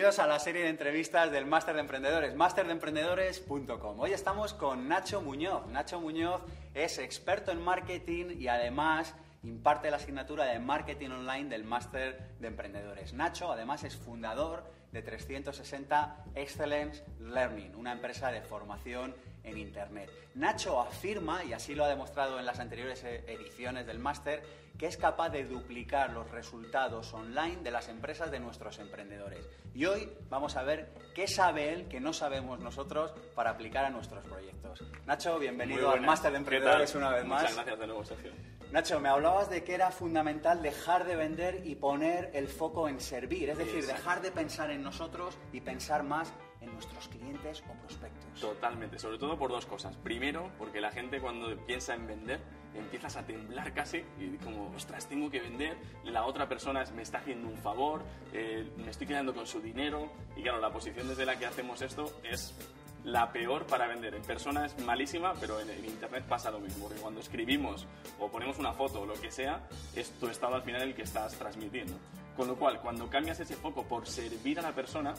Bienvenidos a la serie de entrevistas del Máster de Emprendedores, masterdeemprendedores.com. Hoy estamos con Nacho Muñoz. Nacho Muñoz es experto en marketing y además imparte la asignatura de marketing online del Máster de Emprendedores. Nacho además es fundador de 360 Excellence Learning, una empresa de formación en Internet. Nacho afirma, y así lo ha demostrado en las anteriores e- ediciones del máster, que es capaz de duplicar los resultados online de las empresas de nuestros emprendedores. Y hoy vamos a ver qué sabe él que no sabemos nosotros para aplicar a nuestros proyectos. Nacho, bienvenido al máster de ¿Qué emprendedores una vez más. Muchas gracias de nuevo, Sergio. Nacho, me hablabas de que era fundamental dejar de vender y poner el foco en servir, es decir, Exacto. dejar de pensar en nosotros y pensar más en nuestros clientes o prospectos. Totalmente, sobre todo por dos cosas. Primero, porque la gente cuando piensa en vender empiezas a temblar casi y como, ostras, tengo que vender, la otra persona me está haciendo un favor, eh, me estoy quedando con su dinero y claro, la posición desde la que hacemos esto es la peor para vender. En persona es malísima, pero en, en internet pasa lo mismo, porque cuando escribimos o ponemos una foto o lo que sea, es tu estado al final el que estás transmitiendo. Con lo cual, cuando cambias ese foco por servir a la persona,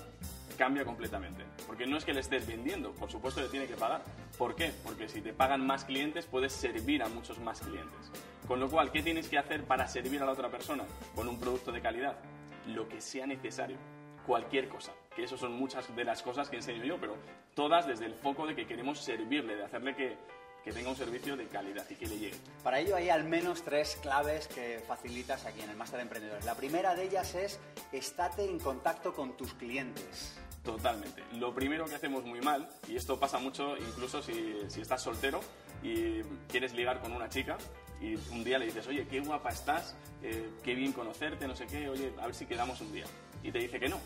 cambia completamente. Porque no es que le estés vendiendo, por supuesto le tiene que pagar. ¿Por qué? Porque si te pagan más clientes, puedes servir a muchos más clientes. Con lo cual, ¿qué tienes que hacer para servir a la otra persona? Con un producto de calidad. Lo que sea necesario. Cualquier cosa. Que eso son muchas de las cosas que enseño yo, pero todas desde el foco de que queremos servirle, de hacerle que, que tenga un servicio de calidad y que le llegue. Para ello hay al menos tres claves que facilitas aquí en el Máster de Emprendedores. La primera de ellas es estate en contacto con tus clientes. Totalmente. Lo primero que hacemos muy mal, y esto pasa mucho incluso si, si estás soltero y quieres ligar con una chica y un día le dices, oye, qué guapa estás, eh, qué bien conocerte, no sé qué, oye, a ver si quedamos un día. Y te dice que no.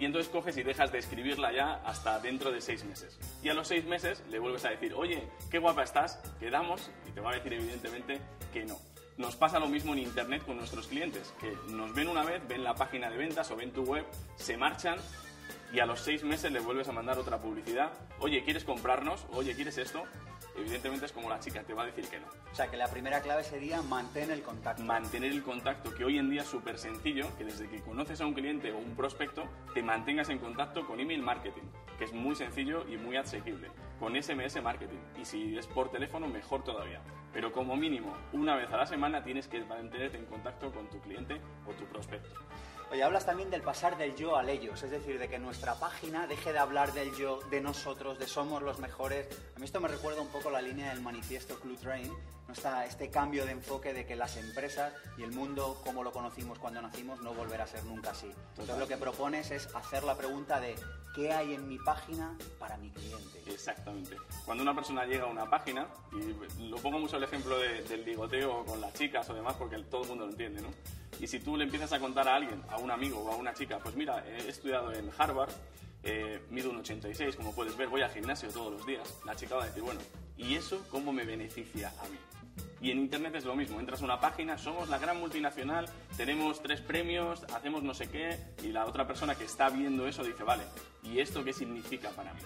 Y entonces coges y dejas de escribirla ya hasta dentro de seis meses. Y a los seis meses le vuelves a decir, oye, qué guapa estás, quedamos, y te va a decir evidentemente que no. Nos pasa lo mismo en Internet con nuestros clientes, que nos ven una vez, ven la página de ventas o ven tu web, se marchan y a los seis meses le vuelves a mandar otra publicidad. Oye, ¿quieres comprarnos? Oye, ¿quieres esto? Evidentemente es como la chica, te va a decir que no. O sea que la primera clave sería mantén el contacto. Mantener el contacto, que hoy en día es súper sencillo, que desde que conoces a un cliente o un prospecto, te mantengas en contacto con email marketing, que es muy sencillo y muy asequible, con SMS marketing. Y si es por teléfono, mejor todavía. Pero como mínimo, una vez a la semana tienes que mantenerte en contacto con tu cliente o tu prospecto. Oye, hablas también del pasar del yo al ellos, es decir, de que nuestra página deje de hablar del yo, de nosotros, de somos los mejores. A mí esto me recuerda un poco la línea del manifiesto Clue Train, ¿no? Está este cambio de enfoque de que las empresas y el mundo como lo conocimos cuando nacimos no volverá a ser nunca así. Entonces lo que propones es hacer la pregunta de ¿qué hay en mi página para mi cliente? Exactamente. Cuando una persona llega a una página, y lo pongo mucho el ejemplo de- del ligoteo con las chicas o demás, porque todo el mundo lo entiende, ¿no? Y si tú le empiezas a contar a alguien, a un amigo o a una chica, pues mira, he estudiado en Harvard, eh, mido un 86, como puedes ver, voy al gimnasio todos los días, la chica va a decir, bueno, ¿y eso cómo me beneficia a mí? Y en Internet es lo mismo, entras a una página, somos la gran multinacional, tenemos tres premios, hacemos no sé qué, y la otra persona que está viendo eso dice, vale, ¿y esto qué significa para mí?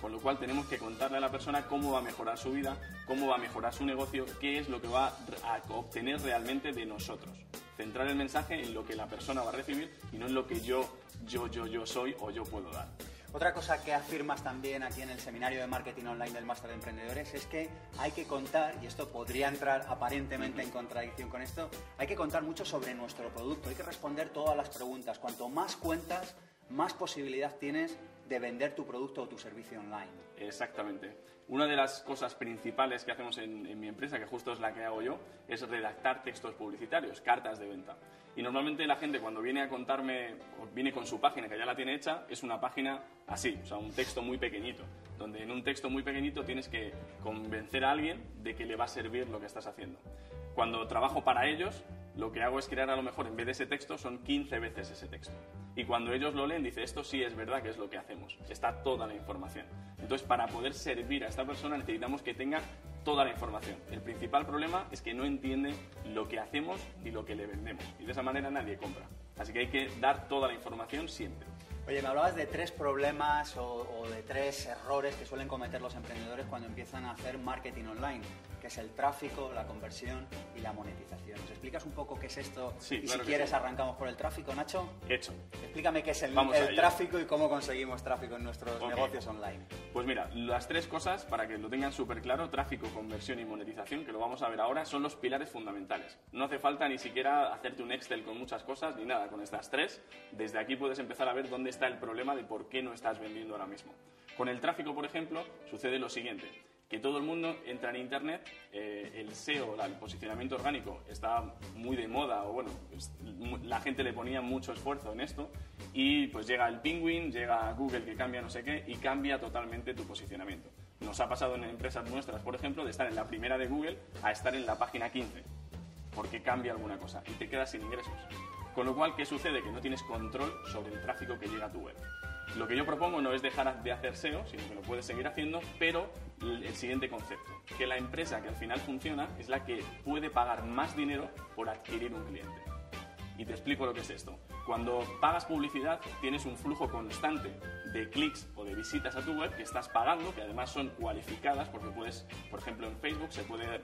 Con lo cual tenemos que contarle a la persona cómo va a mejorar su vida, cómo va a mejorar su negocio, qué es lo que va a obtener realmente de nosotros. Centrar el mensaje en lo que la persona va a recibir y no en lo que yo, yo, yo, yo soy o yo puedo dar. Otra cosa que afirmas también aquí en el seminario de marketing online del Máster de Emprendedores es que hay que contar, y esto podría entrar aparentemente en contradicción con esto, hay que contar mucho sobre nuestro producto, hay que responder todas las preguntas. Cuanto más cuentas, más posibilidad tienes de vender tu producto o tu servicio online. Exactamente. Una de las cosas principales que hacemos en, mi empresa, que justo es la que hago yo, es redactar textos publicitarios, cartas de venta. Y normalmente la gente cuando viene a contarme, o viene con su página que ya la tiene hecha, es una página así, o sea, un texto muy pequeñito, donde en un texto muy pequeñito tienes que convencer a alguien de que le va a servir lo que estás haciendo. Cuando trabajo para ellos, lo que hago es crear a lo mejor en vez de ese texto son 15 veces ese texto. Y cuando ellos lo leen, dice, esto sí es verdad que es lo que hacemos. Está toda la información. Entonces, para poder servir a esta persona necesitamos que tenga toda la información. El principal problema es que no entiende lo que hacemos ni lo que le vendemos. Y de esa manera nadie compra. Así que hay que dar toda la información siempre. Oye, me hablabas de tres problemas o, o de tres errores que suelen cometer los emprendedores cuando empiezan a hacer marketing online, que es el tráfico, la conversión y la monetización. ¿Nos explicas un poco qué es esto? Sí, y claro si quieres sí. arrancamos por el tráfico, Nacho. Hecho. Explícame qué es el, tráfico y cómo conseguimos tráfico en nuestros negocios online. Pues mira, las tres cosas, para que lo tengan súper claro, tráfico, conversión y monetización, que lo vamos a ver ahora, son los pilares fundamentales. No hace falta ni siquiera hacerte un Excel con muchas cosas, ni nada, con estas tres, desde aquí puedes empezar a ver dónde está el problema de por qué no estás vendiendo ahora mismo. Con el tráfico, por ejemplo, sucede lo siguiente, que todo el mundo entra en Internet, eh, el SEO, el posicionamiento orgánico, está muy de moda, o bueno, la gente le ponía mucho esfuerzo en esto, y pues llega el Penguin, llega Google que cambia no sé qué, y cambia totalmente tu posicionamiento. Nos ha pasado en empresas nuestras, por ejemplo, de estar en la primera de Google a estar en la página 15, porque cambia alguna cosa, y te quedas sin ingresos. Con lo cual, ¿qué sucede? Que no tienes control sobre el tráfico que llega a tu web. Lo que yo propongo no es dejar de hacer SEO, sino que lo puedes seguir haciendo, pero el siguiente concepto, que la empresa que al final funciona es la que puede pagar más dinero por adquirir un cliente. Y te explico lo que es esto. Cuando pagas publicidad, tienes un flujo constante de clics o de visitas a tu web que estás pagando, que además son cualificadas, porque puedes, por ejemplo, en Facebook se puede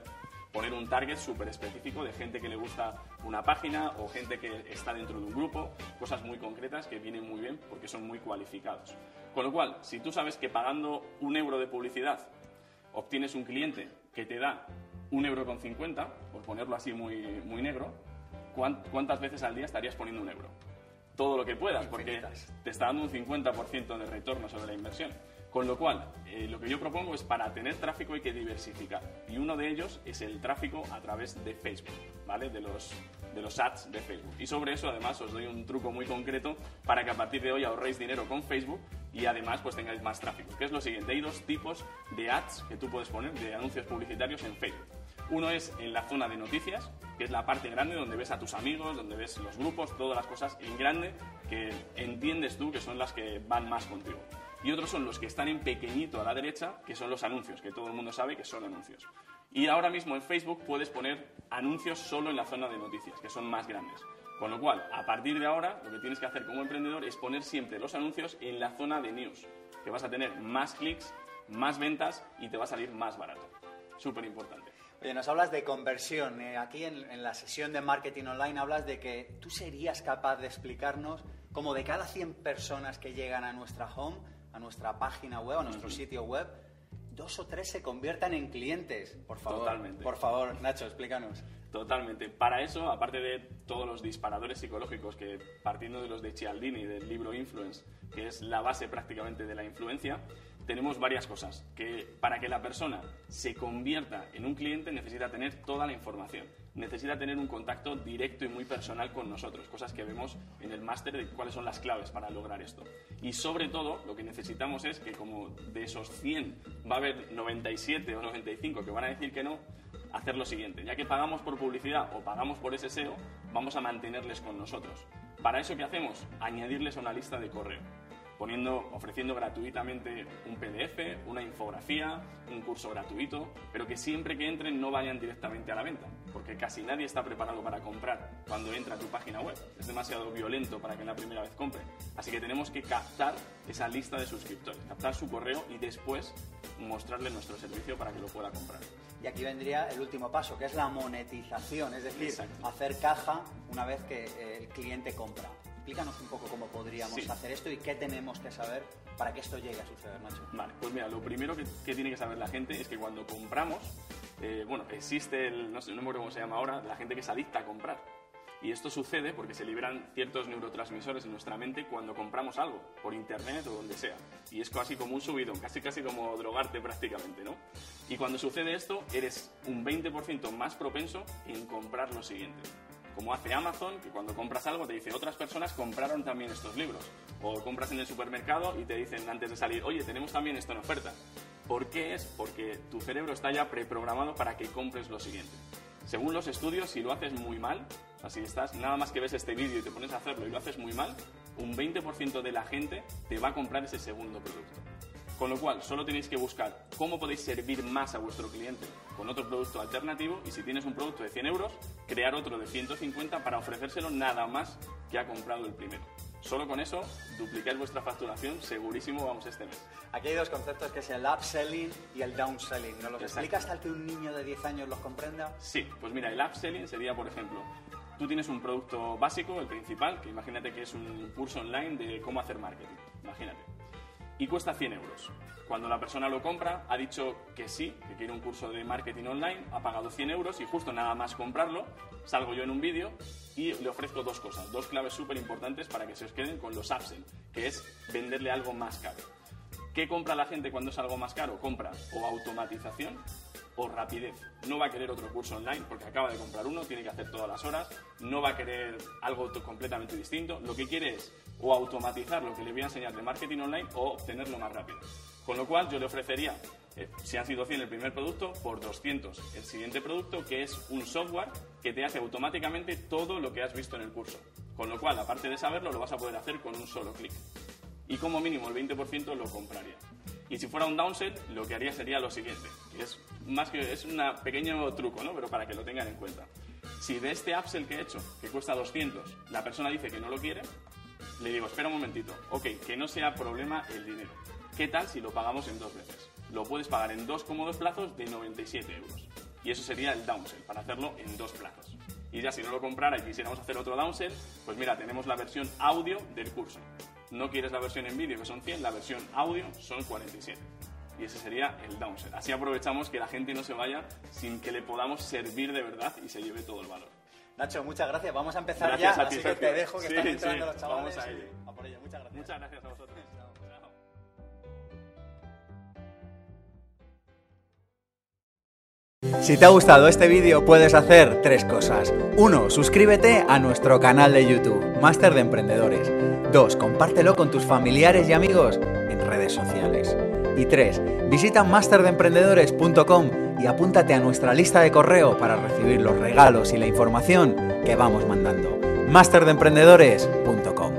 poner un target súper específico de gente que le gusta una página o gente que está dentro de un grupo, cosas muy concretas que vienen muy bien porque son muy cualificados. Con lo cual, si tú sabes que pagando un euro de publicidad obtienes un cliente que te da un euro con 50, por ponerlo así muy, muy negro, ¿cuán- ¿cuántas veces al día estarías poniendo un euro? Todo lo que puedas, porque te está dando un 50% de retorno sobre la inversión. Con lo cual, eh, lo que yo propongo es para tener tráfico hay que diversificar. Y uno de ellos es el tráfico a través de Facebook, ¿vale? De los, de los ads de Facebook. Y sobre eso, además, os doy un truco muy concreto para que a partir de hoy ahorréis dinero con Facebook y además pues tengáis más tráfico. Que es lo siguiente, hay dos tipos de ads que tú puedes poner, de anuncios publicitarios en Facebook. Uno es en la zona de noticias, que es la parte grande donde ves a tus amigos, donde ves los grupos, todas las cosas en grande que entiendes tú que son las que van más contigo. Y otros son los que están en pequeñito a la derecha, que son los anuncios, que todo el mundo sabe que son anuncios. Y ahora mismo en Facebook puedes poner anuncios solo en la zona de noticias, que son más grandes. Con lo cual, a partir de ahora, lo que tienes que hacer como emprendedor es poner siempre los anuncios en la zona de news, que vas a tener más clics, más ventas y te va a salir más barato. Súper importante. Oye, nos hablas de conversión. eh, aquí en, en la sesión de marketing online hablas de que tú serías capaz de explicarnos cómo de cada 100 personas que llegan a nuestra home, a nuestra página web, a nuestro sitio web, dos o tres se conviertan en clientes. Por favor, Totalmente. por favor, Nacho, explícanos. Totalmente. Para eso, aparte de todos los disparadores psicológicos que, partiendo de los de Cialdini, del libro Influence, que es la base prácticamente de la influencia, tenemos varias cosas. Que para que la persona se convierta en un cliente necesita tener toda la información. Necesita tener un contacto directo y muy personal con nosotros, cosas que vemos en el máster de cuáles son las claves para lograr esto. Y sobre todo, lo que necesitamos es que como de esos 100 va a haber 97 o 95 que van a decir que no, hacer lo siguiente. Ya que pagamos por publicidad o pagamos por ese SEO, vamos a mantenerles con nosotros. Para eso, ¿qué hacemos? Añadirles a una lista de correo. Poniendo, ofreciendo gratuitamente un PDF, una infografía, un curso gratuito, pero que siempre que entren no vayan directamente a la venta, porque casi nadie está preparado para comprar cuando entra a tu página web. Es demasiado violento para que la primera vez compre. Así que tenemos que captar esa lista de suscriptores, captar su correo y después mostrarle nuestro servicio para que lo pueda comprar. Y aquí vendría el último paso, que es la monetización, es decir, Exacto. hacer caja una vez que eh, el cliente compra. Explícanos un poco cómo podríamos Sí. hacer esto y qué tenemos que saber para que esto llegue a suceder, Nacho. Vale, pues mira, lo primero que, que tiene que saber la gente es que cuando compramos, eh, bueno, existe el, no sé, no me acuerdo cómo se llama ahora, la gente que es adicta a comprar. Y esto sucede porque se liberan ciertos neurotransmisores en nuestra mente cuando compramos algo, por internet o donde sea. Y es casi como un subidón, casi casi como drogarte prácticamente, ¿no? Y cuando sucede esto, eres un 20% más propenso en comprar lo siguiente. Como hace Amazon, que cuando compras algo te dice otras personas compraron también estos libros. O compras en el supermercado y te dicen antes de salir, oye, tenemos también esto en oferta. ¿Por qué es? Porque tu cerebro está ya preprogramado para que compres lo siguiente. Según los estudios, si lo haces muy mal, si estás nada más que ves este vídeo y te pones a hacerlo y lo haces muy mal, un 20% de la gente te va a comprar ese segundo producto. Con lo cual, solo tenéis que buscar cómo podéis servir más a vuestro cliente con otro producto alternativo y si tienes un producto de 100 euros, crear otro de 150 para ofrecérselo nada más que ha comprado el primero. Solo con eso duplicáis vuestra facturación, segurísimo vamos este mes. Aquí hay dos conceptos que es el upselling y el downselling. ¿Nos los Exacto. explicas tal que un niño de 10 años los comprenda? Sí, pues mira, el upselling sería, por ejemplo, tú tienes un producto básico, el principal, que imagínate que es un curso online de cómo hacer marketing, imagínate, y cuesta 100 euros. Cuando la persona lo compra, ha dicho que sí, que quiere un curso de marketing online, ha pagado 100 euros y justo nada más comprarlo, salgo yo en un vídeo y le ofrezco dos cosas, dos claves súper importantes para que se os queden con los upsell, que es venderle algo más caro. ¿Qué compra la gente cuando es algo más caro? Compra o automatización o rapidez. No va a querer otro curso online porque acaba de comprar uno, tiene que hacer todas las horas, no va a querer algo completamente distinto. Lo que quiere es o automatizar lo que le voy a enseñar de marketing online o obtenerlo más rápido. Con lo cual yo le ofrecería, eh, si han sido 100 el primer producto, por 200 el siguiente producto, que es un software que te hace automáticamente todo lo que has visto en el curso. Con lo cual, aparte de saberlo, lo vas a poder hacer con un solo clic y como mínimo el 20% lo compraría. Y si fuera un downsell, lo que haría sería lo siguiente, que es más que es un pequeño truco, ¿no? Pero para que lo tengan en cuenta. Si de este upsell que he hecho, que cuesta 200, la persona dice que no lo quiere, le digo, espera un momentito, ok, que no sea problema el dinero. ¿Qué tal si lo pagamos en dos veces? Lo puedes pagar en dos cómodos plazos de 97 euros. Y eso sería el downsell, para hacerlo en dos plazos. Y ya si no lo comprara y quisiéramos hacer otro downsell, pues mira, tenemos la versión audio del curso. No quieres la versión en vídeo, que son 100, la versión audio son 47. Y ese sería el downsell. Así aprovechamos que la gente no se vaya sin que le podamos servir de verdad y se lleve todo el valor. Nacho, muchas gracias. Vamos a empezar Gracias ya, a ti, así que te dejo que Sí, están entrando sí, los chavales. vamos a ello. y a por ello. Muchas gracias. Muchas gracias a vosotros. Si te ha gustado este vídeo puedes hacer tres cosas. 1. Suscríbete a nuestro canal de YouTube, Máster de Emprendedores. 2. Compártelo con tus familiares y amigos en redes sociales. Y 3. Visita masterdeemprendedores.com y apúntate a nuestra lista de correo para recibir los regalos y la información que vamos mandando. masterdeemprendedores.com